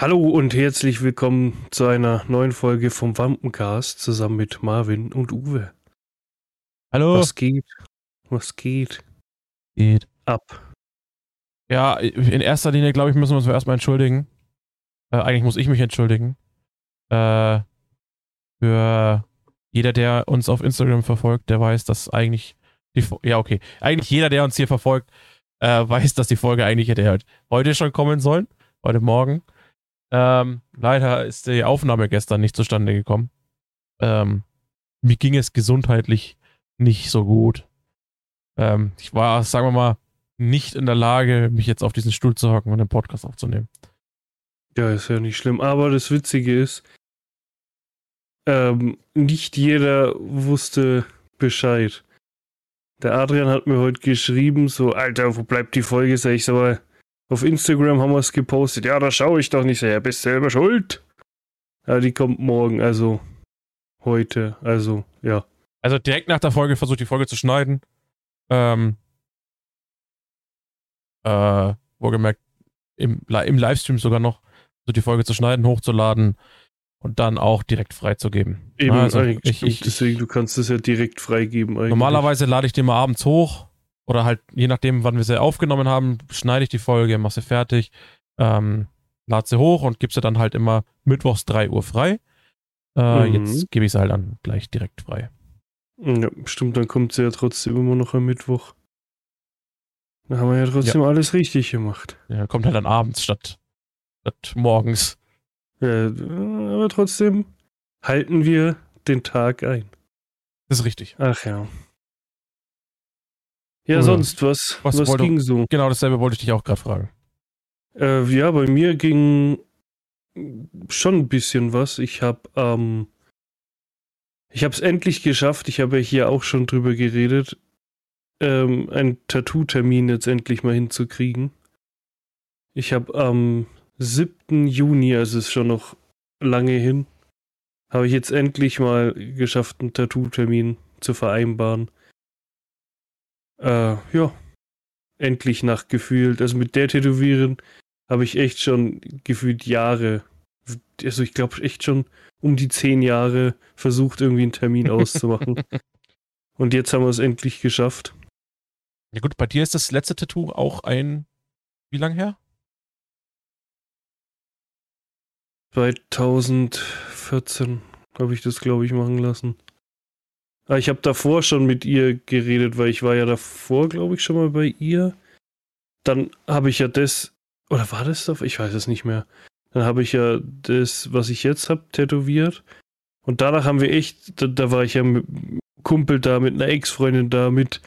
Hallo und herzlich willkommen zu einer neuen Folge vom Wampencast zusammen mit Marvin und Uwe. Hallo. Was geht? Was geht? Geht. Ab. Ja, in erster Linie, glaube ich, müssen wir uns erstmal entschuldigen. Äh, eigentlich muss ich mich entschuldigen. Äh, für jeder, der uns auf Instagram verfolgt, der weiß, dass eigentlich die, ja, okay. Eigentlich jeder, der uns hier verfolgt, äh, weiß, dass die Folge eigentlich hätte halt heute schon kommen sollen. Heute Morgen. Ähm, leider ist die Aufnahme gestern nicht zustande gekommen. Ähm, mir ging es gesundheitlich nicht so gut. Ähm, ich war, sagen wir mal, nicht in der Lage, mich jetzt auf diesen Stuhl zu hocken und den Podcast aufzunehmen. Ja, ist ja nicht schlimm. Aber das Witzige ist, ähm, nicht jeder wusste Bescheid. Der Adrian hat mir heute geschrieben, so, Alter, wo bleibt die Folge? Sag ich, aber auf Instagram haben wir es gepostet. Ja, da schaue ich doch nicht. Ja, bist selber schuld. Ja, die kommt morgen, also heute, also ja. Also direkt nach der Folge versucht die Folge zu schneiden. Ähm, äh, wohlgemerkt, im, im Livestream sogar noch, so die Folge zu schneiden, hochzuladen und dann auch direkt freizugeben. Eben, also ich, ich, deswegen, du kannst es ja direkt freigeben. Eigentlich. Normalerweise lade ich den mal abends hoch oder halt je nachdem, wann wir sie aufgenommen haben, schneide ich die Folge, mache sie fertig, ähm, lade sie hoch und gebe sie dann halt immer mittwochs 3 Uhr frei. Äh, mhm. Jetzt gebe ich sie halt dann gleich direkt frei. Ja, stimmt, dann kommt sie ja trotzdem immer noch am Mittwoch. Da haben wir ja trotzdem ja. alles richtig gemacht. Ja, kommt halt dann abends statt, statt morgens. Ja, aber trotzdem halten wir den Tag ein. Das ist richtig. Ach ja. Ja, Oder sonst was? Was, was wollte, ging so? Genau, dasselbe wollte ich dich auch gerade fragen. Äh, ja, bei mir ging schon ein bisschen was. Ich habe ähm, ich habe es endlich geschafft. Ich habe ja hier auch schon drüber geredet, ähm, einen Tattoo-Termin jetzt endlich mal hinzukriegen. Ich habe am 7. Juni, also ist schon noch lange hin, habe ich jetzt endlich mal geschafft, einen Tattoo-Termin zu vereinbaren. Äh, ja. Endlich nachgefühlt. Also mit der Tätowieren habe ich echt schon gefühlt Jahre, also ich glaube echt schon um die zehn Jahre versucht, irgendwie einen Termin auszumachen. Und jetzt haben wir es endlich geschafft. Ja gut, bei dir ist das letzte Tattoo auch ein, wie lang her? 2014 habe ich das, glaube ich, machen lassen. Ah, ich habe davor schon mit ihr geredet, weil ich war ja davor, glaube ich, schon mal bei ihr. Dann habe ich ja das, oder war das davor? Ich weiß es nicht mehr. Dann habe ich ja das, was ich jetzt habe, tätowiert. Und danach haben wir echt, da, da war ich ja mit Kumpel da, mit einer Ex-Freundin da, mit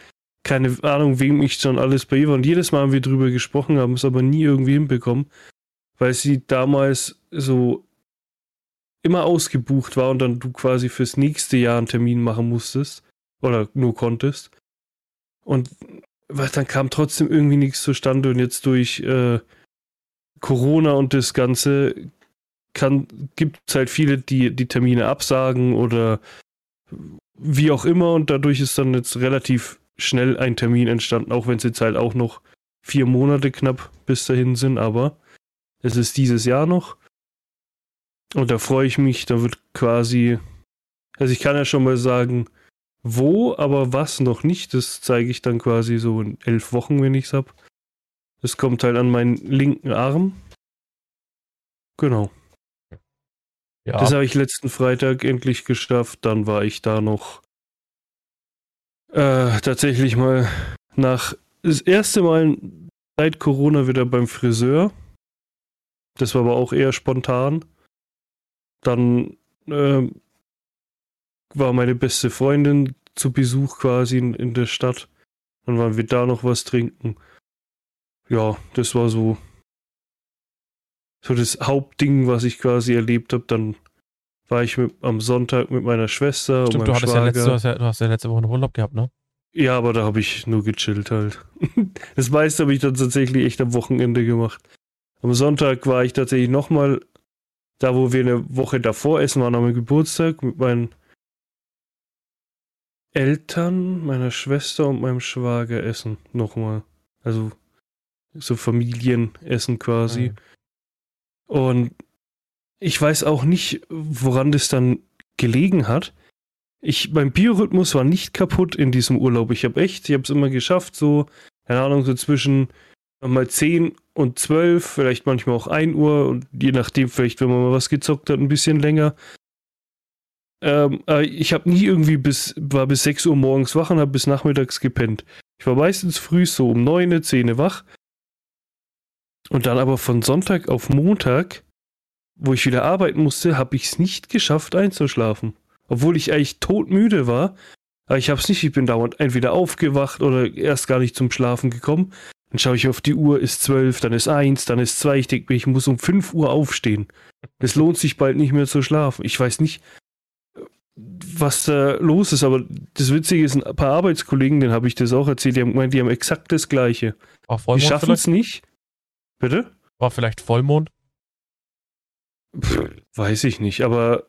keine Ahnung, wem ich schon alles bei ihr war. Und jedes Mal haben wir drüber gesprochen, haben es aber nie irgendwie hinbekommen, weil sie damals so immer ausgebucht war und dann du quasi fürs nächste Jahr einen Termin machen musstest oder nur konntest. Und weil dann kam trotzdem irgendwie nichts zustande und jetzt durch äh, Corona und das Ganze gibt es halt viele, die die Termine absagen oder wie auch immer und dadurch ist dann jetzt relativ schnell ein Termin entstanden, auch wenn es jetzt halt auch noch vier Monate knapp bis dahin sind, aber es ist dieses Jahr noch und da freue ich mich, da wird quasi, also ich kann ja schon mal sagen, wo, aber was noch nicht, das zeige ich dann quasi so in elf Wochen, wenn ich es habe. Das kommt halt an meinen linken Arm. Genau. Ja. Das habe ich letzten Freitag endlich geschafft. Dann war ich da noch äh, tatsächlich mal nach das erste Mal seit Corona wieder beim Friseur. Das war aber auch eher spontan. Dann äh, war meine beste Freundin zu Besuch quasi in, in der Stadt. Dann waren wir da noch was trinken. Ja, das war so so das Hauptding, was ich quasi erlebt habe. Dann war ich mit, am Sonntag mit meiner Schwester Stimmt, und meinem du, Schwager. Ja letzte, du, hast ja, du hast ja letzte Woche einen Urlaub gehabt, ne? Ja, aber da habe ich nur gechillt halt. Das meiste habe ich dann tatsächlich echt am Wochenende gemacht. Am Sonntag war ich tatsächlich nochmal da, wo wir eine Woche davor essen waren, am Geburtstag mit meinen Eltern, meiner Schwester und meinem Schwager essen. Nochmal. Also so Familienessen quasi. Mhm. Und ich weiß auch nicht, woran das dann gelegen hat. Ich, mein Biorhythmus war nicht kaputt in diesem Urlaub. Ich habe echt, ich habe es immer geschafft, so, keine Ahnung, so zwischen mal 10 und 12, vielleicht manchmal auch 1 Uhr und je nachdem, vielleicht, wenn man mal was gezockt hat, ein bisschen länger. Ähm, ich habe nie irgendwie bis, war bis 6 Uhr morgens wach und habe bis nachmittags gepennt. Ich war meistens früh so um 9, 10 wach. Und dann aber von Sonntag auf Montag, wo ich wieder arbeiten musste, habe ich es nicht geschafft einzuschlafen. Obwohl ich eigentlich todmüde war. Aber ich habe es nicht, ich bin dauernd entweder aufgewacht oder erst gar nicht zum Schlafen gekommen. Dann schaue ich auf die Uhr, ist zwölf, dann ist eins, dann ist zwei. Ich denke mir, ich muss um fünf Uhr aufstehen. Es lohnt sich bald nicht mehr zu schlafen. Ich weiß nicht, was da los ist, aber das Witzige ist, ein paar Arbeitskollegen, denen habe ich das auch erzählt, die haben gemeint, die haben exakt das Gleiche. die schaffen es nicht. Bitte? War vielleicht Vollmond? Pff, weiß ich nicht, aber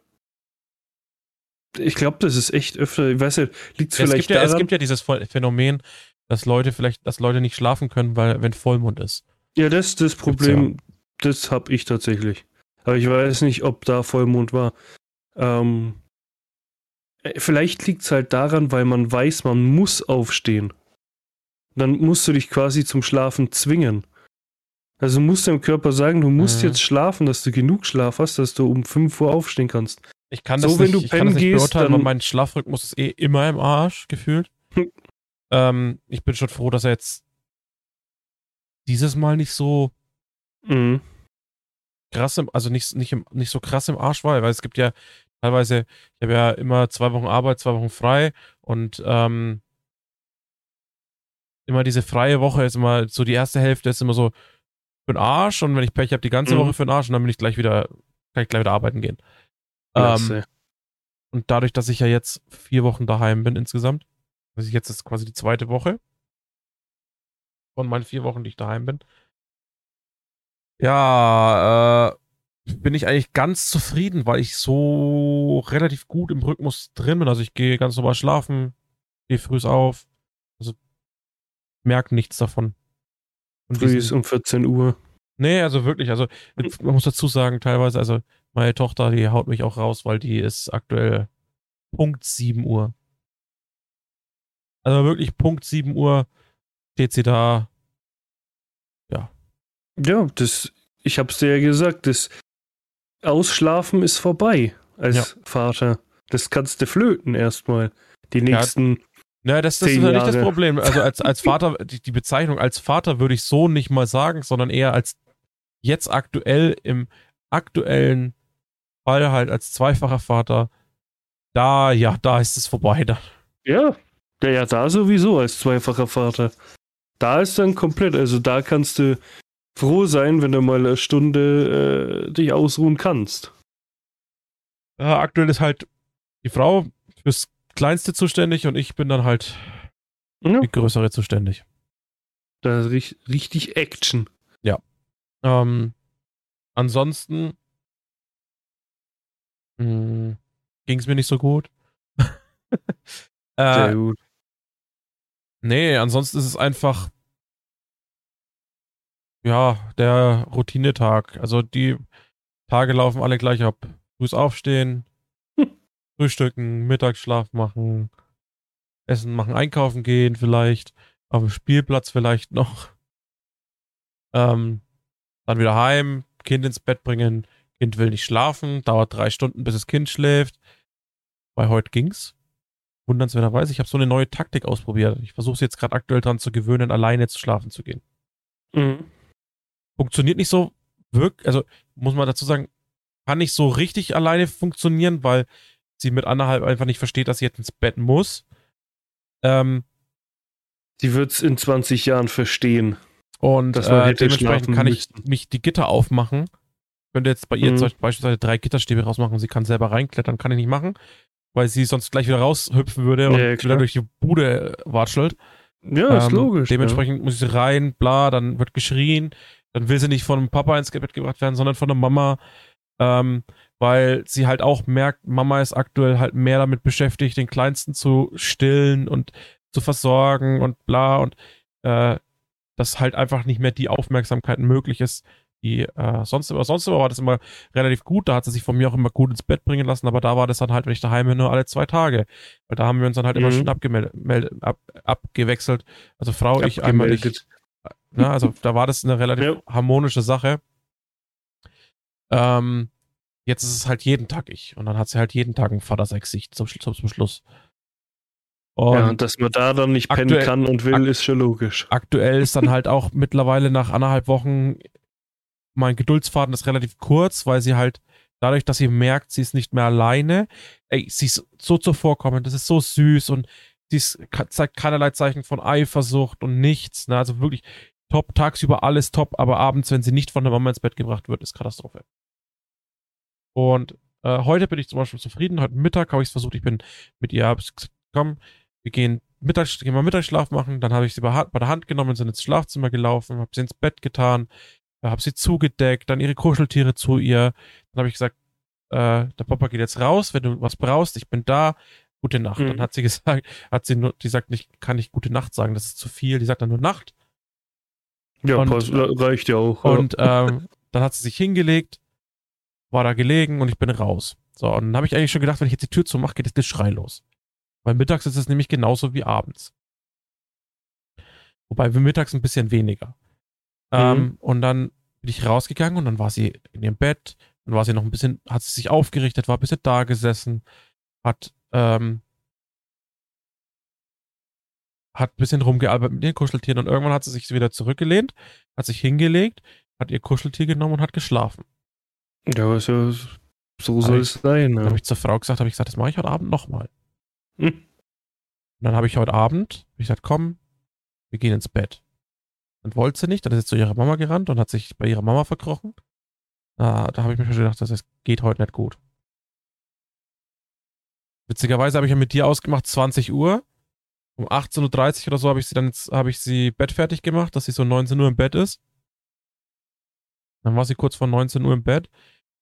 ich glaube, das ist echt öfter, ich weiß nicht, liegt es vielleicht ja, daran? Es gibt ja dieses Phänomen, dass Leute vielleicht, dass Leute nicht schlafen können, weil wenn Vollmond ist. Ja, das ist das Problem, ja. das habe ich tatsächlich. Aber ich weiß nicht, ob da Vollmond war. Ähm, äh, vielleicht liegt es halt daran, weil man weiß, man muss aufstehen. Dann musst du dich quasi zum Schlafen zwingen. Also musst du dem Körper sagen, du musst mhm. jetzt schlafen, dass du genug Schlaf hast, dass du um 5 Uhr aufstehen kannst. Ich kann das so, nicht, wenn du pennen das nicht gehst, beurteilen, dann, weil mein Schlafrhythmus ist eh immer im Arsch gefühlt. Ähm, ich bin schon froh, dass er jetzt dieses Mal nicht so mhm. krass im, also nicht, nicht, im, nicht so krass im Arsch war, weil es gibt ja teilweise, ich habe ja immer zwei Wochen Arbeit, zwei Wochen frei und ähm, immer diese freie Woche ist immer so die erste Hälfte ist immer so für den Arsch und wenn ich Pech habe, die ganze mhm. Woche für den Arsch und dann bin ich gleich wieder, kann ich gleich wieder arbeiten gehen. Ähm, und dadurch, dass ich ja jetzt vier Wochen daheim bin insgesamt, also jetzt ist quasi die zweite Woche von meinen vier Wochen, die ich daheim bin. Ja, äh, bin ich eigentlich ganz zufrieden, weil ich so relativ gut im Rhythmus drin bin. Also ich gehe ganz normal schlafen, gehe früh auf. Also merke nichts davon. Früh ist um 14 Uhr. Nee, also wirklich, also man muss dazu sagen, teilweise, also meine Tochter, die haut mich auch raus, weil die ist aktuell Punkt 7 Uhr. Also wirklich Punkt 7 Uhr steht sie da. Ja. Ja, das, ich hab's dir ja gesagt, das Ausschlafen ist vorbei als ja. Vater. Das kannst du flöten erstmal. Die nächsten. Ja. Naja, das, das ist ja nicht das Problem. Also als, als Vater, die, die Bezeichnung als Vater würde ich so nicht mal sagen, sondern eher als jetzt aktuell im aktuellen Fall halt als zweifacher Vater. Da, ja, da ist es vorbei. Da. Ja, ja, ja, da sowieso als zweifacher Vater. Da ist dann komplett, also da kannst du froh sein, wenn du mal eine Stunde äh, dich ausruhen kannst. Ja, aktuell ist halt die Frau fürs Kleinste zuständig und ich bin dann halt ja. die Größere zuständig. Da ist richtig, Action. Ja. Ähm, ansonsten hm, ging es mir nicht so gut. äh, Sehr gut. Nee, ansonsten ist es einfach, ja, der Routinetag. Also die Tage laufen alle gleich ab. Frühs aufstehen, hm. frühstücken, Mittagsschlaf machen, Essen machen, einkaufen gehen vielleicht, auf dem Spielplatz vielleicht noch. Ähm, dann wieder heim, Kind ins Bett bringen, Kind will nicht schlafen, dauert drei Stunden, bis das Kind schläft. Bei heute ging's wundernswerterweise, ich habe so eine neue Taktik ausprobiert. Ich versuche es jetzt gerade aktuell dran zu gewöhnen, alleine zu schlafen zu gehen. Mhm. Funktioniert nicht so wirklich, also muss man dazu sagen, kann nicht so richtig alleine funktionieren, weil sie mit anderthalb einfach nicht versteht, dass sie jetzt ins Bett muss. Ähm, sie wird es in 20 Jahren verstehen. Und äh, dementsprechend kann ich mich die Gitter aufmachen. Könnte jetzt bei ihr mhm. beispielsweise drei Gitterstäbe rausmachen, sie kann selber reinklettern, kann ich nicht machen weil sie sonst gleich wieder raushüpfen würde und ja, wieder durch die Bude watschelt. Ja, ist ähm, logisch. Dementsprechend ja. muss sie rein, bla, dann wird geschrien. Dann will sie nicht von Papa ins Bett gebracht werden, sondern von der Mama. Ähm, weil sie halt auch merkt, Mama ist aktuell halt mehr damit beschäftigt, den Kleinsten zu stillen und zu versorgen und bla und äh, dass halt einfach nicht mehr die Aufmerksamkeit möglich ist, die äh, sonst immer, sonst immer war das immer relativ gut. Da hat sie sich von mir auch immer gut ins Bett bringen lassen, aber da war das dann halt, wenn ich daheim bin, nur alle zwei Tage. Weil da haben wir uns dann halt immer Mhm. schon ab, abgewechselt. Also Frau, ich einmal ich. Abgemeldet. Ne, also da war das eine relativ Ja. harmonische Sache. Ähm, jetzt ist es halt jeden Tag ich. Und dann hat sie halt jeden Tag ein Vatersexsicht zum, zum, zum Schluss. Und ja, und dass man da dann nicht pennen aktuell- kann und will, ist schon logisch. aktuell ist dann halt auch mittlerweile nach anderthalb Wochen mein Geduldsfaden ist relativ kurz, weil sie halt dadurch, dass sie merkt, sie ist nicht mehr alleine, ey, sie ist so zuvorkommend, das ist so süß und sie ist, zeigt keinerlei Zeichen von Eifersucht und nichts, ne? also wirklich top, tagsüber alles top, aber abends, wenn sie nicht von der Mama ins Bett gebracht wird, ist Katastrophe. Und äh, heute bin ich zum Beispiel zufrieden, heute Mittag habe ich es versucht, ich bin mit ihr, komm, wir gehen Mittags, gehen mal Mittagsschlaf machen, dann habe ich sie bei, bei der Hand genommen, sind ins Schlafzimmer gelaufen, habe sie ins Bett getan, habe sie zugedeckt, dann ihre Kuscheltiere zu ihr. Dann habe ich gesagt, äh, der Papa geht jetzt raus, wenn du was brauchst, ich bin da. Gute Nacht. Mhm. Dann hat sie gesagt, hat sie nur, die sagt nicht, kann nicht gute Nacht sagen, das ist zu viel. Die sagt dann nur Nacht. Ja, und- passt, reicht ja auch. Und ähm, dann hat sie sich hingelegt, war da gelegen und ich bin raus. So, und dann habe ich eigentlich schon gedacht, wenn ich jetzt die Tür zumache, geht das Geschrei los. Weil mittags ist es nämlich genauso wie abends. Wobei wir mittags ein bisschen weniger. Ähm, und dann bin ich rausgegangen und dann war sie in ihrem Bett, dann war sie noch ein bisschen, hat sie sich aufgerichtet, war ein bisschen da gesessen, hat, ähm, hat ein bisschen rumgearbeitet mit ihren Kuscheltieren und irgendwann hat sie sich wieder zurückgelehnt, hat sich hingelegt, hat ihr Kuscheltier genommen und hat geschlafen. ja, aber so, so soll es sein. Dann Ja. habe ich zur Frau gesagt, habe ich gesagt, das mache ich heute Abend nochmal. Hm. Und dann habe ich heute Abend, hab ich gesagt, komm, wir gehen ins Bett. Dann wollte sie nicht, dann ist sie zu ihrer Mama gerannt und hat sich bei ihrer Mama verkrochen. Da, da habe ich mir schon gedacht, das geht heute nicht gut. Witzigerweise habe ich ja mit dir ausgemacht, 20 Uhr. Um 18.30 Uhr oder so habe ich sie dann habe ich sie bettfertig gemacht, dass sie so 19 Uhr im Bett ist. Dann war sie kurz vor 19 Uhr im Bett,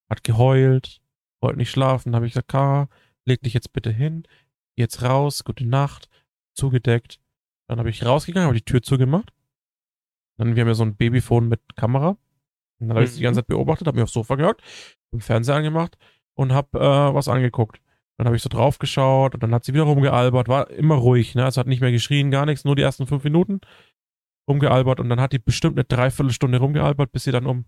hat geheult, wollte nicht schlafen. Habe ich gesagt, Kara, leg dich jetzt bitte hin, geh jetzt raus, gute Nacht, zugedeckt. Dann habe ich rausgegangen, habe die Tür zugemacht. Dann, wir haben ja so ein Babyphone mit Kamera. Und dann habe ich sie die Mhm. ganze Zeit beobachtet, habe mich aufs Sofa gehockt, im Fernseher angemacht und habe äh, was angeguckt. Dann habe ich so drauf geschaut und dann hat sie wieder rumgealbert, war immer ruhig, ne? Also hat nicht mehr geschrien, gar nichts, nur die ersten fünf Minuten rumgealbert und dann hat die bestimmt eine Dreiviertelstunde rumgealbert, bis sie dann um,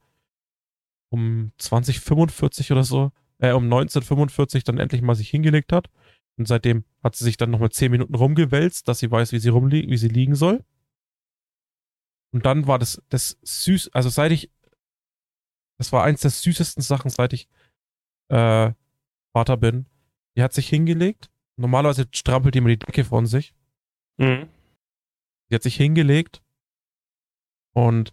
um 2045 oder so, äh, um 1945 dann endlich mal sich hingelegt hat. Und seitdem hat sie sich dann nochmal zehn Minuten rumgewälzt, dass sie weiß, wie sie rumliegt, wie sie liegen soll. Und dann war das, das süß, also seit ich, das war eins der süßesten Sachen, seit ich äh, Vater bin. Die hat sich hingelegt. Normalerweise strampelt die immer die Decke von sich. Mhm. Die hat sich hingelegt und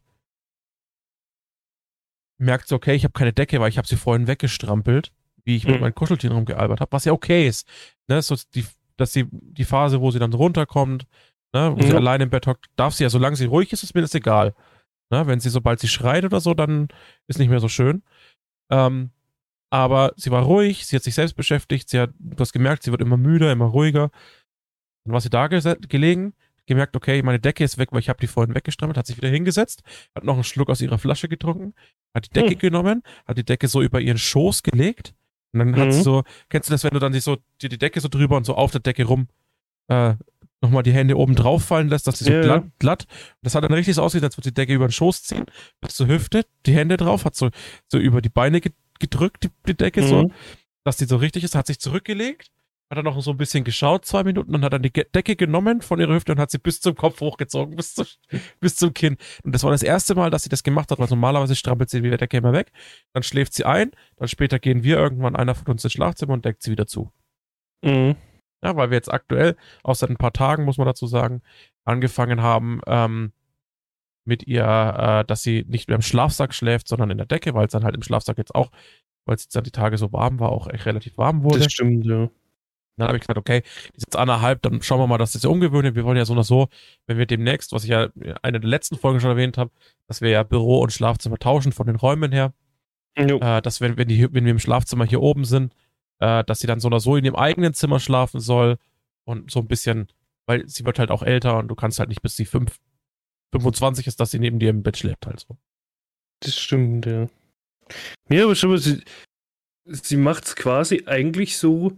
merkt so, okay, ich habe keine Decke, weil ich habe sie vorhin weggestrampelt, wie ich mit Mhm. meinen Kuscheltieren rumgealbert habe, was ja okay ist. Ne, so die, dass sie die Phase, wo sie dann runterkommt, ne, wo sie Mhm. allein im Bett hockt, darf sie ja, solange sie ruhig ist, ist mir das egal. Ne, wenn sie, sobald sie schreit oder so, dann ist nicht mehr so schön. Ähm, aber sie war ruhig, sie hat sich selbst beschäftigt, sie hat, du hast gemerkt, sie wird immer müder, immer ruhiger. Dann war sie da gelegen, gemerkt, okay, meine Decke ist weg, weil ich habe die vorhin weggestrammelt, hat sich wieder hingesetzt, hat noch einen Schluck aus ihrer Flasche getrunken, hat die Decke Hm. genommen, hat die Decke so über ihren Schoß gelegt und dann hat sie Mhm. so, kennst du das, wenn du dann die so, die, die Decke so drüber und so auf der Decke rum äh, nochmal die Hände oben drauf fallen lässt, dass sie so Ja, glatt, glatt. Das hat dann richtig so ausgesehen, als würde die Decke über den Schoß ziehen, bis zur Hüfte, die Hände drauf, hat so, so über die Beine ge- gedrückt, die, die Decke so, Mhm. dass die so richtig ist, hat sich zurückgelegt, hat dann noch so ein bisschen geschaut, zwei Minuten, und hat dann die Decke genommen von ihrer Hüfte und hat sie bis zum Kopf hochgezogen, bis, zu, bis zum Kinn. Und das war das erste Mal, dass sie das gemacht hat, weil normalerweise strampelt sie die Decke immer weg, dann schläft sie ein, dann später gehen wir irgendwann einer von uns ins Schlafzimmer und deckt sie wieder zu. Mhm. Ja, weil wir jetzt aktuell, auch seit ein paar Tagen, muss man dazu sagen, angefangen haben, ähm, mit ihr, äh, dass sie nicht mehr im Schlafsack schläft, sondern in der Decke, weil es dann halt im Schlafsack jetzt auch, weil es jetzt dann die Tage so warm war, auch echt relativ warm wurde. Das stimmt, ja. Dann habe ich gesagt, okay, die ist jetzt anderthalb, dann schauen wir mal, dass das ja ungewöhnlich. Wir wollen ja so oder so, wenn wir demnächst, was ich ja in einer der letzten Folgen schon erwähnt habe, dass wir ja Büro und Schlafzimmer tauschen von den Räumen her Jo. äh, dass wenn, wenn, die, wenn wir im Schlafzimmer hier oben sind, äh, dass sie dann so oder so in ihrem eigenen Zimmer schlafen soll und so ein bisschen, weil sie wird halt auch älter und du kannst halt nicht bis sie fünf, 25 ist, dass sie neben dir im Bett schläft halt so. Das stimmt, ja. Ja, aber schon mal, sie, sie macht es quasi eigentlich so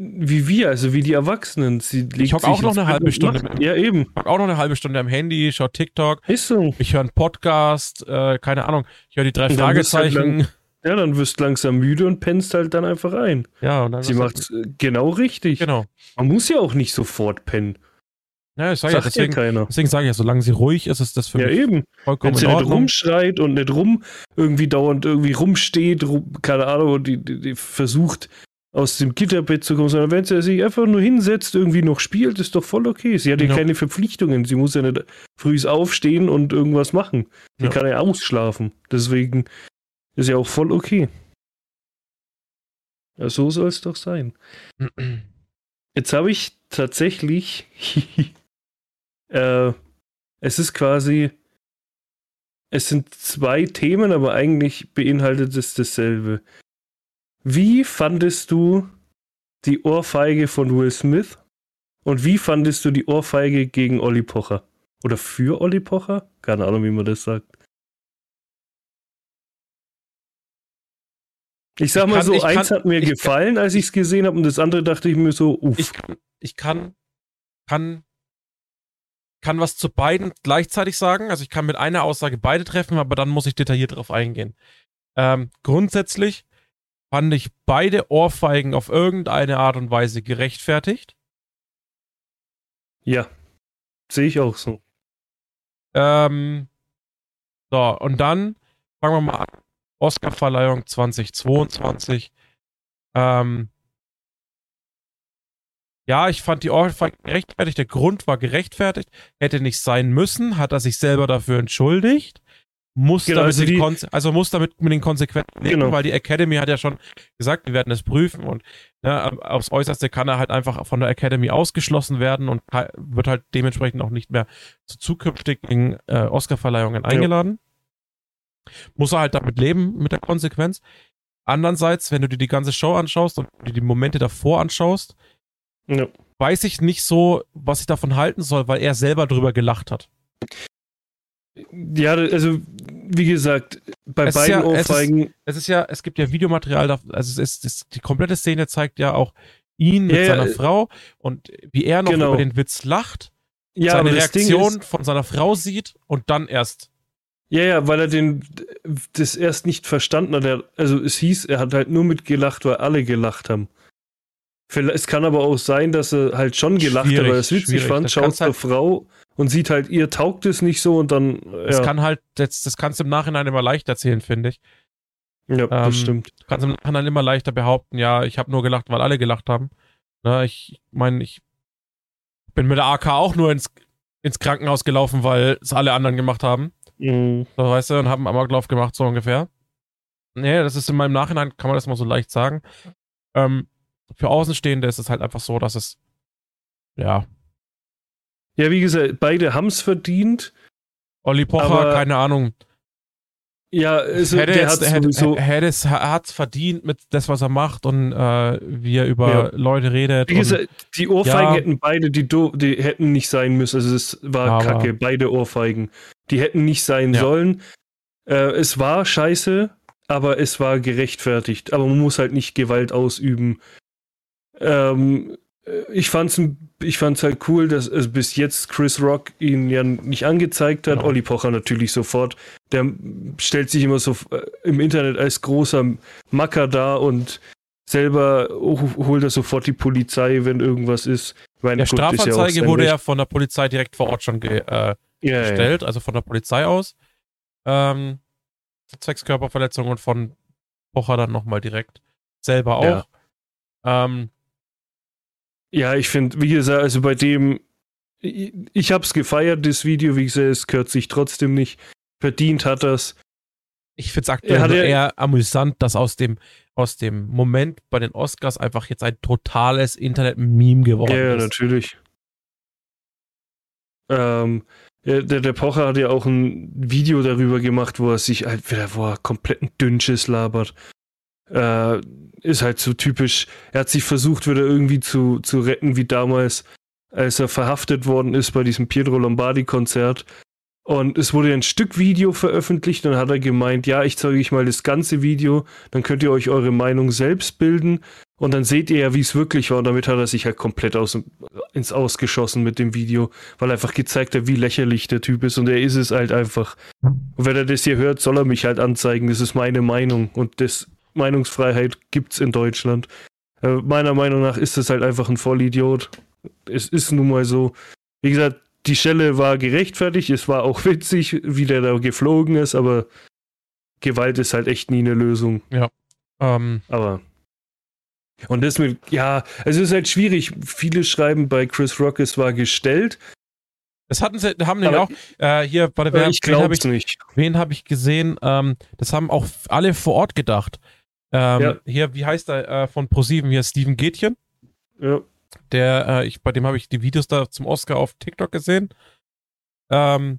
wie wir, also wie die Erwachsenen. Sie ich hock auch noch eine halbe Stunde. Macht, ja, eben. Ich hock auch noch eine halbe Stunde am Handy, schau TikTok. Ist so. Ich höre einen Podcast, äh, keine Ahnung. Ich höre die drei halt Fragezeichen. Halt ja, dann wirst du langsam müde und pennst halt dann einfach ein. Ja, und dann Sie macht es genau richtig. Genau. Man muss ja auch nicht sofort pennen. Ja, ich sag ja, deswegen, ja deswegen sage ich ja, solange sie ruhig ist, ist das für ja, mich eben. vollkommen Wenn sie nicht rumschreit und nicht rum irgendwie dauernd irgendwie rumsteht, rum, keine Ahnung, und die, die, die, versucht aus dem Gitterbett zu kommen, sondern wenn sie sich einfach nur hinsetzt, irgendwie noch spielt, ist doch voll okay. Sie hat ja, ja. keine Verpflichtungen. Sie muss ja nicht früh aufstehen und irgendwas machen. Sie ja. kann ja ausschlafen. Deswegen ist ja auch voll okay. Ja, so soll es doch sein. Jetzt habe ich tatsächlich, äh, es ist quasi, es sind zwei Themen, aber eigentlich beinhaltet es dasselbe. Wie fandest du die Ohrfeige von Will Smith? Und wie fandest du die Ohrfeige gegen Olli Pocher? Oder für Olli Pocher? Keine Ahnung, wie man das sagt. Ich sag ich mal kann, so, eins kann, hat mir gefallen, kann, als ich es gesehen habe, und das andere dachte ich mir so, uff. Ich, ich kann, kann, kann was zu beiden gleichzeitig sagen. Also ich kann mit einer Aussage beide treffen, aber dann muss ich detailliert drauf eingehen. Ähm, grundsätzlich fand ich beide Ohrfeigen auf irgendeine Art und Weise gerechtfertigt. Ja, sehe ich auch so. Ähm, so, und dann fangen wir mal an. Oscarverleihung 2022. Ähm, ja, ich fand die Ohrfeige gerechtfertigt. Der Grund war gerechtfertigt. Hätte nicht sein müssen. Hat er sich selber dafür entschuldigt muss genau, damit also, die, also muss damit mit den Konsequenzen leben, genau. weil die Academy hat ja schon gesagt, wir werden das prüfen und ne, aufs Äußerste kann er halt einfach von der Academy ausgeschlossen werden und wird halt dementsprechend auch nicht mehr zu zukünftigen äh, Oscarverleihungen eingeladen. Ja. Muss er halt damit leben, mit der Konsequenz. Andererseits, wenn du dir die ganze Show anschaust und dir die Momente davor anschaust, ja. weiß ich nicht so, was ich davon halten soll, weil er selber drüber gelacht hat. Ja, also wie gesagt, bei es beiden ja, Ohrfeigen. Es ist, es ist, ja, es gibt ja Videomaterial, also es ist, es, die komplette Szene zeigt ja auch ihn mit ja, seiner Frau und wie er noch genau. über den Witz lacht, ja, seine Reaktion ist, von seiner Frau sieht und dann erst. Ja, ja, weil er den das erst nicht verstanden hat. Also es hieß, er hat halt nur mitgelacht, weil alle gelacht haben. Es kann aber auch sein, dass er halt schon gelacht schwierig, hat, weil er es witzig fand, schaut zur halt Frau und sieht halt, ihr taugt es nicht so und dann. Ja. Das kann halt, das, das kannst du im Nachhinein immer leicht erzählen, finde ich. Ja, ähm, das stimmt. Du kannst im Nachhinein immer leichter behaupten, ja, ich habe nur gelacht, weil alle gelacht haben. Na, ich meine, ich bin mit der AK auch nur ins, ins Krankenhaus gelaufen, weil es alle anderen gemacht haben. Mhm. So, weißt du, und haben Amoklauf gemacht, so ungefähr. Nee, das ist in meinem Nachhinein, kann man das mal so leicht sagen. Ähm, für Außenstehende ist es halt einfach so, dass es, ja, ja, wie gesagt, beide haben es verdient. Olli Pocher, keine Ahnung. Ja, also hätte der hat sowieso hätte es hat verdient mit das, was er macht und äh, wie er über ja. Leute redet. Wie gesagt, die Ohrfeigen ja. hätten beide, die, die hätten nicht sein müssen. Also es war kacke, beide Ohrfeigen. Die hätten nicht sein ja. sollen. Äh, es war scheiße, aber es war gerechtfertigt. Aber man muss halt nicht Gewalt ausüben. Ähm, ich fand's, ich fand's halt cool, dass es bis jetzt Chris Rock ihn ja nicht angezeigt hat. Genau. Olli Pocher natürlich sofort. Der stellt sich immer so äh, im Internet als großer Macker da und selber holt er sofort die Polizei, wenn irgendwas ist. Meine, der Strafanzeige ja wurde ja von der Polizei direkt vor Ort schon ge, äh, ja, gestellt, ja. also von der Polizei aus. Ähm, zwecks Körperverletzung und von Pocher dann nochmal direkt selber auch. Ähm, ja, ich finde, wie gesagt, also bei dem, ich, ich habe es gefeiert, das Video, wie gesagt, es gehört sich trotzdem nicht. Verdient hat das. Ich finde es aktuell ja, eher amüsant, dass aus dem, aus dem Moment bei den Oscars einfach jetzt ein totales Internet-Meme geworden ja, ist. Ja, natürlich. Ähm, der, der Pocher hat ja auch ein Video darüber gemacht, wo er sich halt wieder, wo er kompletten Dünnschiss labert. Äh, ist halt so typisch. Er hat sich versucht, wieder irgendwie zu, zu retten, wie damals, als er verhaftet worden ist bei diesem Pietro Lombardi-Konzert Und es wurde ein Stück Video veröffentlicht dann hat er gemeint, ja, ich zeige euch mal das ganze Video, dann könnt ihr euch eure Meinung selbst bilden und dann seht ihr ja, wie es wirklich war. Und damit hat er sich halt komplett aus, ins Ausgeschossen mit dem Video, weil er einfach gezeigt hat, wie lächerlich der Typ ist und er ist es halt einfach. Und wenn er das hier hört, soll er mich halt anzeigen, das ist meine Meinung und das Meinungsfreiheit gibt's in Deutschland. Äh, meiner Meinung nach ist das halt einfach ein Vollidiot. Es ist nun mal so. Wie gesagt, die Stelle war gerechtfertigt, es war auch witzig, wie der da geflogen ist, aber Gewalt ist halt echt nie eine Lösung. Ja. Ähm. Aber. Und das mit, ja, es ist halt schwierig. Viele schreiben bei Chris Rock, es war gestellt. Das hatten sie, haben nämlich auch äh, hier, warte, wer, ich glaube ich nicht. Wen habe ich gesehen? Ähm, das haben auch alle vor Ort gedacht. Ähm, ja. Hier, wie heißt er äh, von ProSieben? Hier Steven Gätchen. Ja. Der, äh, ich, bei dem habe ich die Videos da zum Oscar auf TikTok gesehen. Ähm,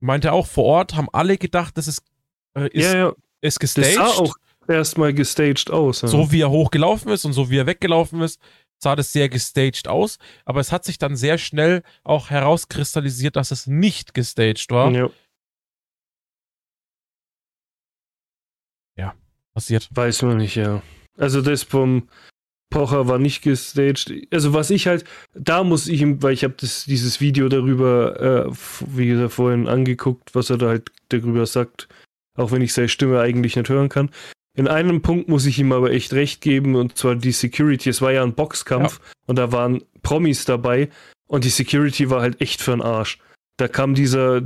meinte auch vor Ort, haben alle gedacht, das ist, äh, ist, ja, ja. ist gestaged. Das sah auch erstmal gestaged aus. Ja. So wie er hochgelaufen ist und so wie er weggelaufen ist, sah das sehr gestaged aus. Aber es hat sich dann sehr schnell auch herauskristallisiert, dass es nicht gestaged war. Ja. Ja, passiert. Weiß man nicht, ja. Also das vom Pocher war nicht gestaged. Also was ich halt, da muss ich ihm, weil ich habe dieses Video darüber, äh, wie gesagt, vorhin angeguckt, was er da halt darüber sagt, auch wenn ich seine Stimme eigentlich nicht hören kann. In einem Punkt muss ich ihm aber echt recht geben, und zwar die Security. Es war ja ein Boxkampf ja. und da waren Promis dabei und die Security war halt echt für den Arsch. Da kam dieser,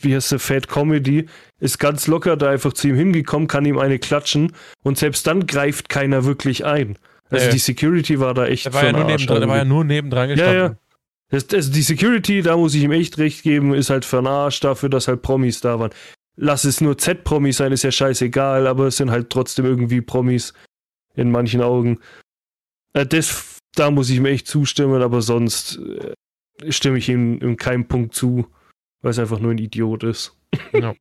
wie heißt der, Fat Comedy, ist ganz locker da einfach zu ihm hingekommen, kann ihm eine klatschen und selbst dann greift keiner wirklich ein. Also ja, die Security war da echt. Der war, ja nur, nebendran, der war ja nur nebendran gestanden. Ja, ja. Das, das, die Security, da muss ich ihm echt recht geben, ist halt für den Arsch dafür, dass halt Promis da waren. Lass es nur Z-Promis sein, ist ja scheißegal, aber es sind halt trotzdem irgendwie Promis in manchen Augen. Äh, das, da muss ich ihm echt zustimmen, aber sonst äh, stimme ich ihm in keinem Punkt zu, weil es einfach nur ein Idiot ist. Ja.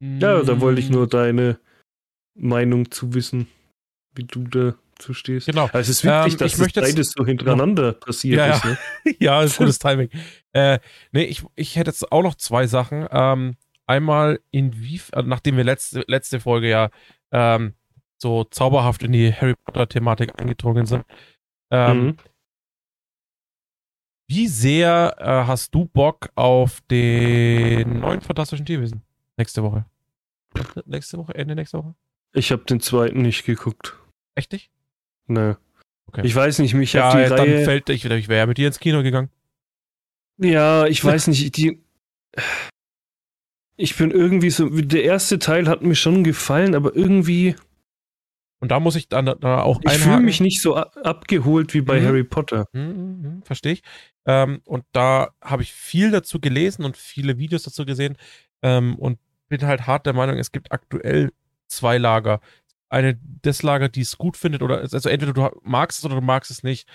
ja, da wollte ich nur deine Meinung zu wissen, wie du dazu stehst. Genau. Also es ist wichtig, ähm, dass das beides so hintereinander ja. passiert ja, ist. Ne? ja, ist gutes Timing. Äh, nee, ich, ich hätte jetzt auch noch zwei Sachen. Ähm, einmal, inwiefern, nachdem wir letzte, letzte Folge ja ähm, so zauberhaft in die Harry Potter-Thematik eingedrungen sind. Ähm, mhm. Wie sehr äh, hast du Bock auf den neuen Fantastischen Tierwesen nächste Woche? Nächste Woche? Ende nächste Woche? Ich habe den zweiten nicht geguckt. Echt nicht? Nö. Okay. Ich weiß nicht, mich ja, hat die dann Reihe... fällt ich, ich wäre ja mit dir ins Kino gegangen. Ja, ich weiß nicht, die ich bin irgendwie so der erste Teil hat mir schon gefallen, aber irgendwie und da muss ich dann da auch Ich fühle mich nicht so abgeholt wie bei mhm. Harry Potter. Mhm, mhm, verstehe ich. Ähm, und da habe ich viel dazu gelesen und viele Videos dazu gesehen ähm, und bin halt hart der Meinung, es gibt aktuell zwei Lager. Eine das Lager, die es gut findet, oder also entweder du magst es oder du magst es nicht.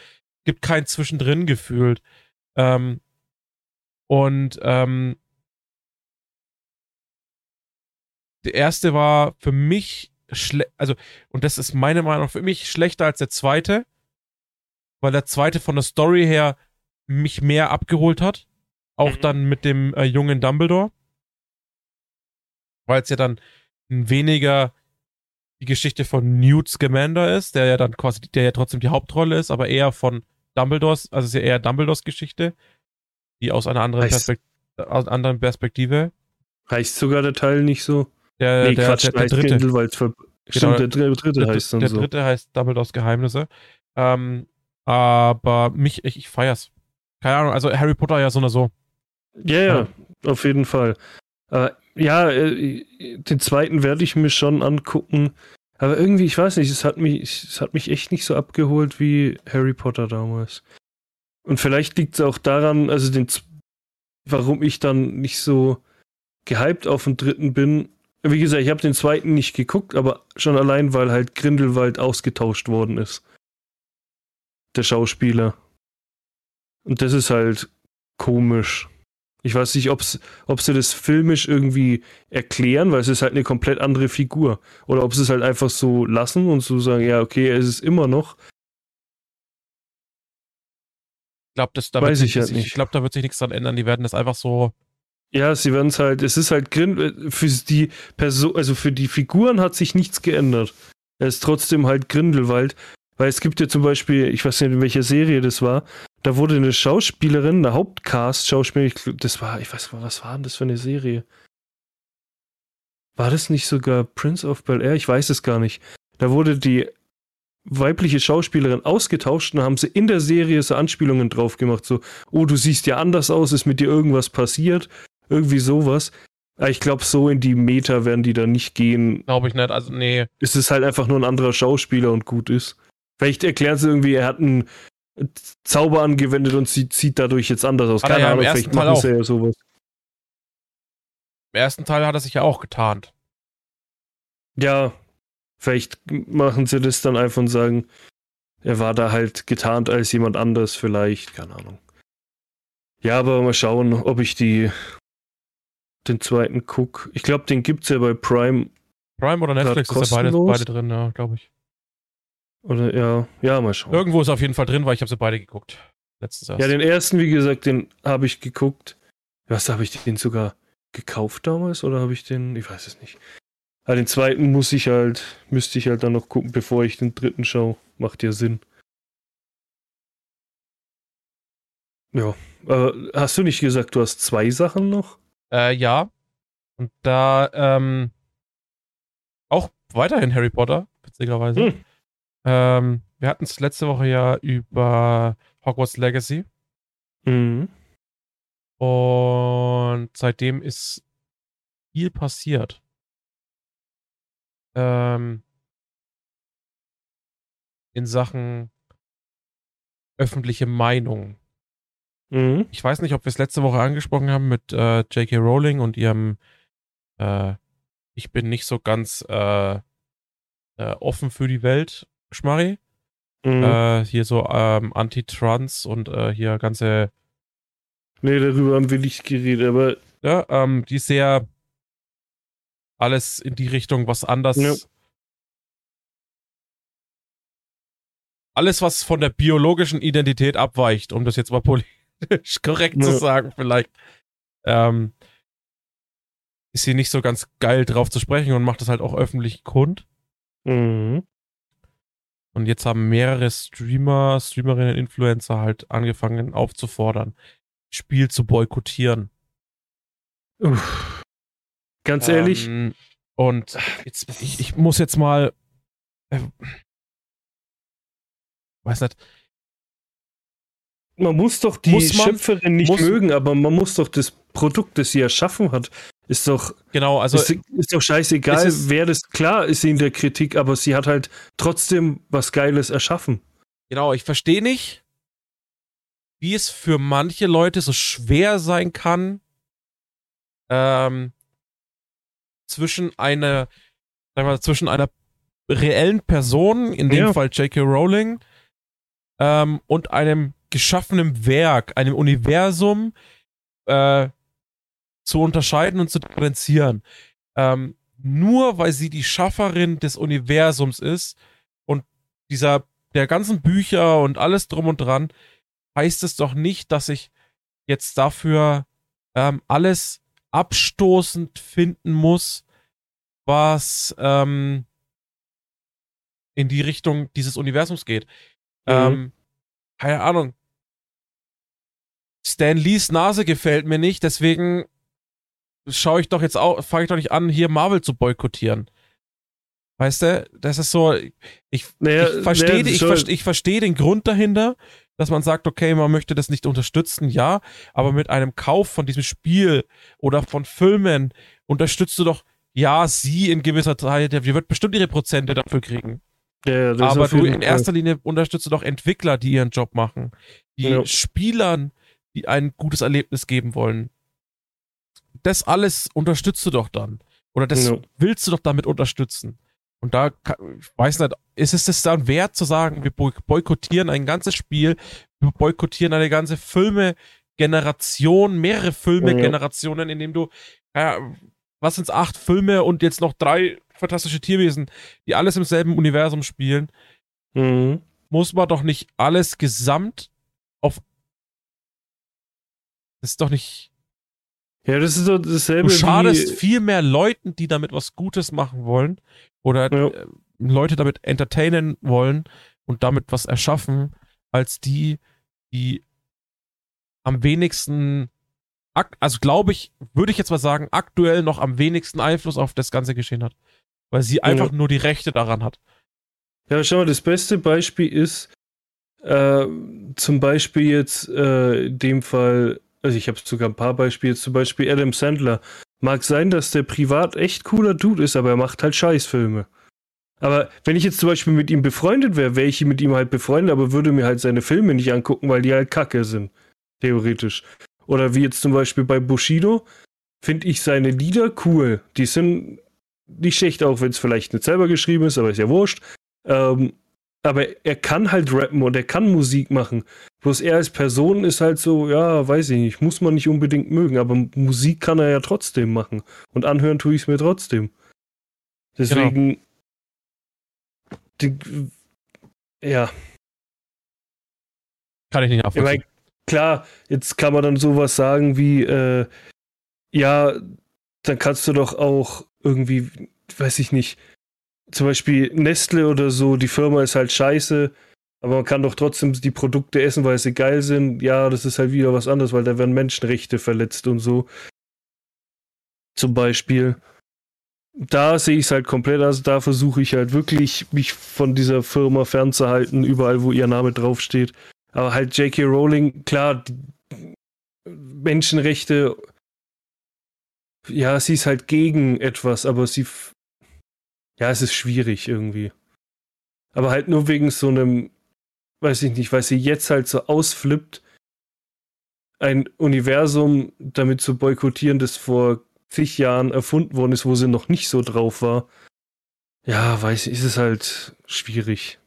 Gibt kein Zwischendrin gefühlt. Ähm, und ähm, der erste war für mich schlecht, also, und das ist meine Meinung, für mich schlechter als der zweite, weil der zweite von der Story her mich mehr abgeholt hat. Auch mhm. dann mit dem äh, jungen Dumbledore. Weil es ja dann weniger die Geschichte von Newt Scamander ist, der ja dann quasi, der ja trotzdem die Hauptrolle ist, aber eher von Dumbledores, also ist ja eher Dumbledores Geschichte, die aus einer anderen, Perspekt aus einer anderen Perspektive. Heißt sogar der Teil nicht so? Der, nee, der, Quatsch, der, der, der dritte. Genau, Stimmt, der, dritte der, heißt dann der so. Der dritte heißt Dumbledores Geheimnisse. Ähm, aber mich, ich, ich feier's. Keine Ahnung, also Harry Potter ja so oder so. Ja, ja, ja. auf jeden Fall. Äh, ja, äh, den zweiten werde ich mir schon angucken. Aber irgendwie, ich weiß nicht, es hat mich, es hat mich echt nicht so abgeholt wie Harry Potter damals. Und vielleicht liegt es auch daran, also den, warum ich dann nicht so gehypt auf den dritten bin. Wie gesagt, ich habe den zweiten nicht geguckt, aber schon allein, weil halt Grindelwald ausgetauscht worden ist. Der Schauspieler. Und das ist halt komisch. Ich weiß nicht, ob's, ob sie das filmisch irgendwie erklären, weil es ist halt eine komplett andere Figur. Oder ob sie es halt einfach so lassen und so sagen, ja, okay, es ist immer noch. glaube, das da Weiß ich halt nicht. Ich glaube, da wird sich nichts dran ändern. Die werden das einfach so. Ja, sie werden es halt, es ist halt Grind, für die Person, also für die Figuren hat sich nichts geändert. Er ist trotzdem halt Grindelwald. Weil es gibt ja zum Beispiel, ich weiß nicht, in welcher Serie das war, da wurde eine Schauspielerin, eine Hauptcast-Schauspielerin, das war, ich weiß nicht, was war denn das für eine Serie? War das nicht sogar Prince of Bel Air? Ich weiß es gar nicht. Da wurde die weibliche Schauspielerin ausgetauscht und haben sie in der Serie so Anspielungen drauf gemacht, so, oh, du siehst ja anders aus, ist mit dir irgendwas passiert, irgendwie sowas. Aber ich glaube, so in die Meta werden die da nicht gehen. Glaube ich nicht. Also, nee. Es ist halt einfach nur ein anderer Schauspieler und gut ist. Vielleicht erklären sie irgendwie, er hat einen Zauber angewendet und sieht, sieht dadurch jetzt anders aus. Hat Keine ja Ahnung, vielleicht Teil machen sie ja sowas. Im ersten Teil hat er sich ja auch getarnt. Ja, vielleicht machen sie das dann einfach und sagen, er war da halt getarnt als jemand anders, vielleicht, keine Ahnung. Ja, aber mal schauen, ob ich die den zweiten guck. Ich glaube, den gibt's ja bei Prime. Prime oder Netflix ist ja beide, beide drin, ja, glaube ich. Oder ja, ja, mal schauen. Irgendwo ist auf jeden Fall drin, weil ich habe sie beide geguckt. Letztens erst. Ja, den ersten, wie gesagt, den habe ich geguckt. Was, habe ich den sogar gekauft damals oder habe ich den? Ich weiß es nicht. Aber den zweiten muss ich halt, müsste ich halt dann noch gucken, bevor ich den dritten schaue. Macht ja Sinn. Ja. Äh, hast du nicht gesagt, du hast zwei Sachen noch? Äh, ja. Und da, ähm, auch weiterhin Harry Potter, witzigerweise. Hm. Ähm, wir hatten es letzte Woche ja über Hogwarts Legacy. Mhm. Und seitdem ist viel passiert. Ähm, in Sachen öffentliche Meinung. Mhm. Ich weiß nicht, ob wir es letzte Woche angesprochen haben mit äh, J.K. Rowling und ihrem äh, Ich bin nicht so ganz äh, äh, offen für die Welt, Schmarri. Mhm. Äh, hier so ähm, Anti-Trans und äh, hier ganze nee, darüber haben wir nicht geredet, aber ja, ähm, die ist sehr alles in die Richtung, was anders. Ja. Alles, was von der biologischen Identität abweicht, um das jetzt mal politisch korrekt zu Ja. sagen, vielleicht, ähm, ist sie nicht so ganz geil drauf zu sprechen und macht das halt auch öffentlich kund. mhm. Und jetzt haben mehrere Streamer, Streamerinnen, Influencer halt angefangen aufzufordern, Spiel zu boykottieren. Uff. Ganz ehrlich, Ähm, und jetzt, ich, ich muss jetzt mal. Äh, weiß nicht. man muss doch die muss Schöpferin nicht muss- mögen, aber man muss doch das Produkt, das sie erschaffen hat, ist doch Genau, also ist, ist doch scheißegal, ist- wer das. Klar ist sie in der Kritik, aber sie hat halt trotzdem was Geiles erschaffen. genau, ich verstehe nicht, wie es für manche Leute so schwer sein kann, ähm, zwischen einer, sagen wir mal, zwischen einer reellen Person, in dem Ja. Fall J.K. Rowling, ähm, und einem geschaffenen Werk, einem Universum, äh, zu unterscheiden und zu differenzieren. Ähm, nur weil sie die Schafferin des Universums ist und dieser, der ganzen Bücher und alles drum und dran, heißt es doch nicht, dass ich jetzt dafür ähm, alles abstoßend finden muss, was ähm, in die Richtung dieses Universums geht. Mhm. Ähm, keine Ahnung. Stan Lees Nase gefällt mir nicht, deswegen schaue ich doch jetzt auch, fange ich doch nicht an, hier Marvel zu boykottieren. Weißt du, das ist so, ich, Naja, ich verstehe naja, ich verste, ich versteh den Grund dahinter, dass man sagt, okay, man möchte das nicht unterstützen, ja, aber mit einem Kauf von diesem Spiel oder von Filmen unterstützt du doch, ja, sie in gewisser Zeit, die wird bestimmt ihre Prozente dafür kriegen. Ja, Aber du in erster Linie unterstützt du doch Entwickler, die ihren Job machen. Die Ja. Spielern, die ein gutes Erlebnis geben wollen. Das alles unterstützt du doch dann. Oder das Ja. willst du doch damit unterstützen. Und da, ich weiß nicht, ist es das dann wert zu sagen, wir boy- boykottieren ein ganzes Spiel, wir boykottieren eine ganze Filme-Generation, mehrere Filme-Generationen, indem du, ja, was sind's, acht Filme und jetzt noch drei fantastische Tierwesen, die alles im selben Universum spielen Mhm. muss man doch nicht alles gesamt auf Das ist doch nicht. Ja, das ist doch dasselbe. Du schadest viel mehr Leuten, die damit was Gutes machen wollen oder ja. Äh, Leute damit entertainen wollen und damit was erschaffen, als die, die am wenigsten, also glaube ich, würde ich jetzt mal sagen, aktuell noch am wenigsten Einfluss auf das ganze Geschehen hat. Weil sie einfach ja. nur die Rechte daran hat. Ja, schau mal, das beste Beispiel ist äh, zum Beispiel jetzt äh, in dem Fall, also ich habe sogar ein paar Beispiele, zum Beispiel Adam Sandler. Mag sein, dass der privat echt cooler Dude ist, aber er macht halt Scheißfilme. Aber wenn ich jetzt zum Beispiel mit ihm befreundet wäre, wäre ich mit ihm halt befreundet, aber würde mir halt seine Filme nicht angucken, weil die halt kacke sind. Theoretisch. Oder wie jetzt zum Beispiel bei Bushido, finde ich seine Lieder cool. Die sind nicht schlecht, auch wenn es vielleicht nicht selber geschrieben ist, aber ist ja wurscht. Ähm, aber er kann halt rappen und er kann Musik machen. Bloß er als Person ist halt so, ja, weiß ich nicht, muss man nicht unbedingt mögen, aber Musik kann er ja trotzdem machen. Und anhören tue ich es mir trotzdem. Deswegen, genau. Die, ja. Kann ich nicht nachvollziehen. Ich mein, klar, jetzt kann man dann sowas sagen wie, äh, ja, dann kannst du doch auch irgendwie, weiß ich nicht, zum Beispiel Nestle oder so, die Firma ist halt scheiße, aber man kann doch trotzdem die Produkte essen, weil sie geil sind. Ja, das ist halt wieder was anderes, weil da werden Menschenrechte verletzt und so. Zum Beispiel da sehe ich es halt komplett. Also da versuche ich halt wirklich, mich von dieser Firma fernzuhalten, überall, wo ihr Name draufsteht. Aber halt J.K. Rowling, klar, Menschenrechte, ja, sie ist halt gegen etwas, aber sie, ja, es ist schwierig irgendwie. Aber halt nur wegen so einem, weiß ich nicht, weil sie jetzt halt so ausflippt, ein Universum damit zu boykottieren, das vor zig Jahren erfunden worden ist, wo sie noch nicht so drauf war. Ja, weiß ich, ist es halt schwierig.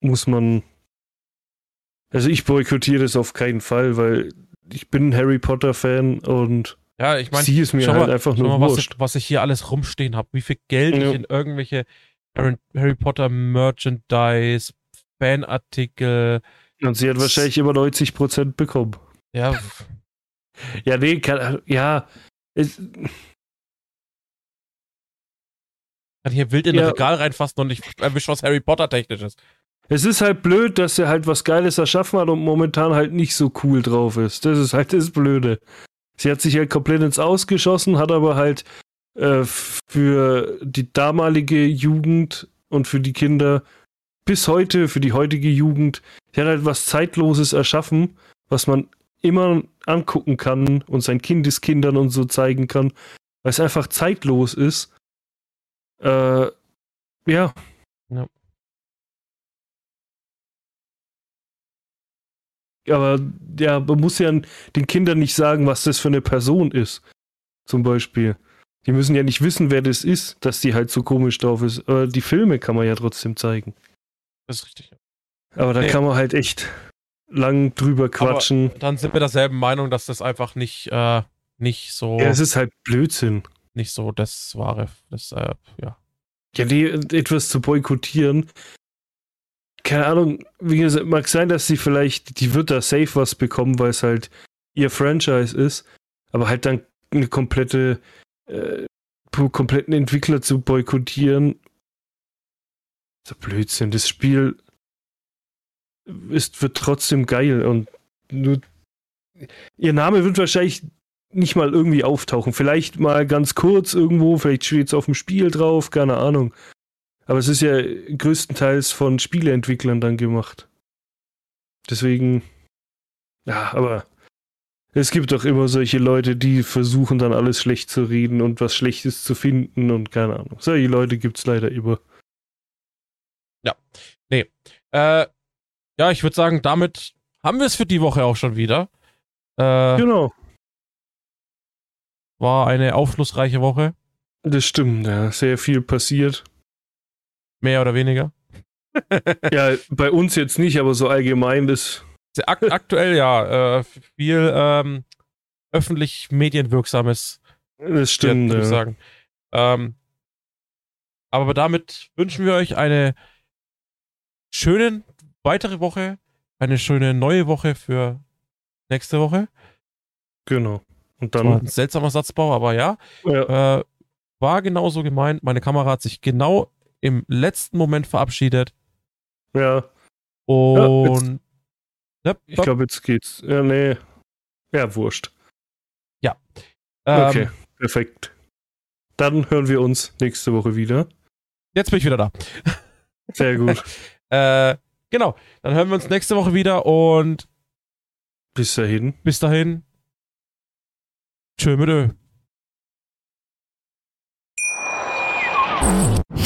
Muss man. Also ich boykottiere das auf keinen Fall, weil ich bin ein Harry Potter-Fan und ja, ich meine, sie ist mir halt mal, einfach nur mal, was ich, was ich, hier alles rumstehen habe, wie viel Geld ja. ich in irgendwelche Harry Potter Merchandise, Fanartikel. Und sie hat wahrscheinlich immer 90% bekommen. Ja, ja, nee, kann, ja. Es, kann hier wild in ja. ein Regal reinfassen und ich erwische was Harry Potter technisches. Es ist halt blöd, dass er halt was Geiles erschaffen hat und momentan halt nicht so cool drauf ist. Das ist halt das Blöde. Sie hat sich halt komplett ins Ausgeschossen, hat aber halt äh, für die damalige Jugend und für die Kinder bis heute, für die heutige Jugend, sie hat halt was Zeitloses erschaffen, was man immer angucken kann und seinen Kindeskindern und so zeigen kann, weil es einfach zeitlos ist. Äh, ja. ja. Aber ja, man muss ja den Kindern nicht sagen, was das für eine Person ist. Zum Beispiel. Die müssen ja nicht wissen, wer das ist, dass die halt so komisch drauf ist. Aber die Filme kann man ja trotzdem zeigen. Das ist richtig. Aber da nee. kann man halt echt lang drüber quatschen. Aber dann sind wir derselben Meinung, dass das einfach nicht, äh, nicht so. Ja, es ist halt Blödsinn. Nicht so das wahre, das, äh, ja. Ja, die, etwas zu boykottieren. Keine Ahnung, wie gesagt, mag sein, dass sie vielleicht, die wird da safe was bekommen, weil es halt ihr Franchise ist, aber halt dann eine komplette, äh, kompletten Entwickler zu boykottieren. So Blödsinn. Das Spiel ist, wird trotzdem geil und nur, ihr Name wird wahrscheinlich nicht mal irgendwie auftauchen. Vielleicht mal ganz kurz irgendwo, vielleicht steht es auf dem Spiel drauf, keine Ahnung. Aber es ist ja größtenteils von Spieleentwicklern dann gemacht. Deswegen, ja, aber es gibt doch immer solche Leute, die versuchen dann alles schlecht zu reden und was Schlechtes zu finden und keine Ahnung. Solche Leute gibt es leider immer. Ja, nee. Äh, ja, ich würde sagen, damit haben wir es für die Woche auch schon wieder. Äh, genau. War eine aufschlussreiche Woche. Das stimmt, ja. Sehr viel passiert. Mehr oder weniger. ja, bei uns jetzt nicht, aber so allgemein ist. Akt aktuell ja. Äh, viel ähm, öffentlich medienwirksames. Das stimmt, würde ich sagen. Ähm, aber damit wünschen wir euch eine schönen weitere Woche, eine schöne neue Woche für nächste Woche. Genau. Und dann, ein seltsamer Satzbau, aber ja. ja, Äh, war genauso gemeint. Meine Kamera hat sich genau im letzten Moment verabschiedet. ja, Und. Ja, ich glaube, jetzt geht's. Ja, nee. Ja, wurscht. ähm, Okay, perfekt. Dann hören wir uns nächste Woche wieder. Jetzt bin ich wieder da. Sehr gut. Äh, genau. Dann hören wir uns nächste Woche wieder und Bis dahin. bis dahin. Tschö mit Ö.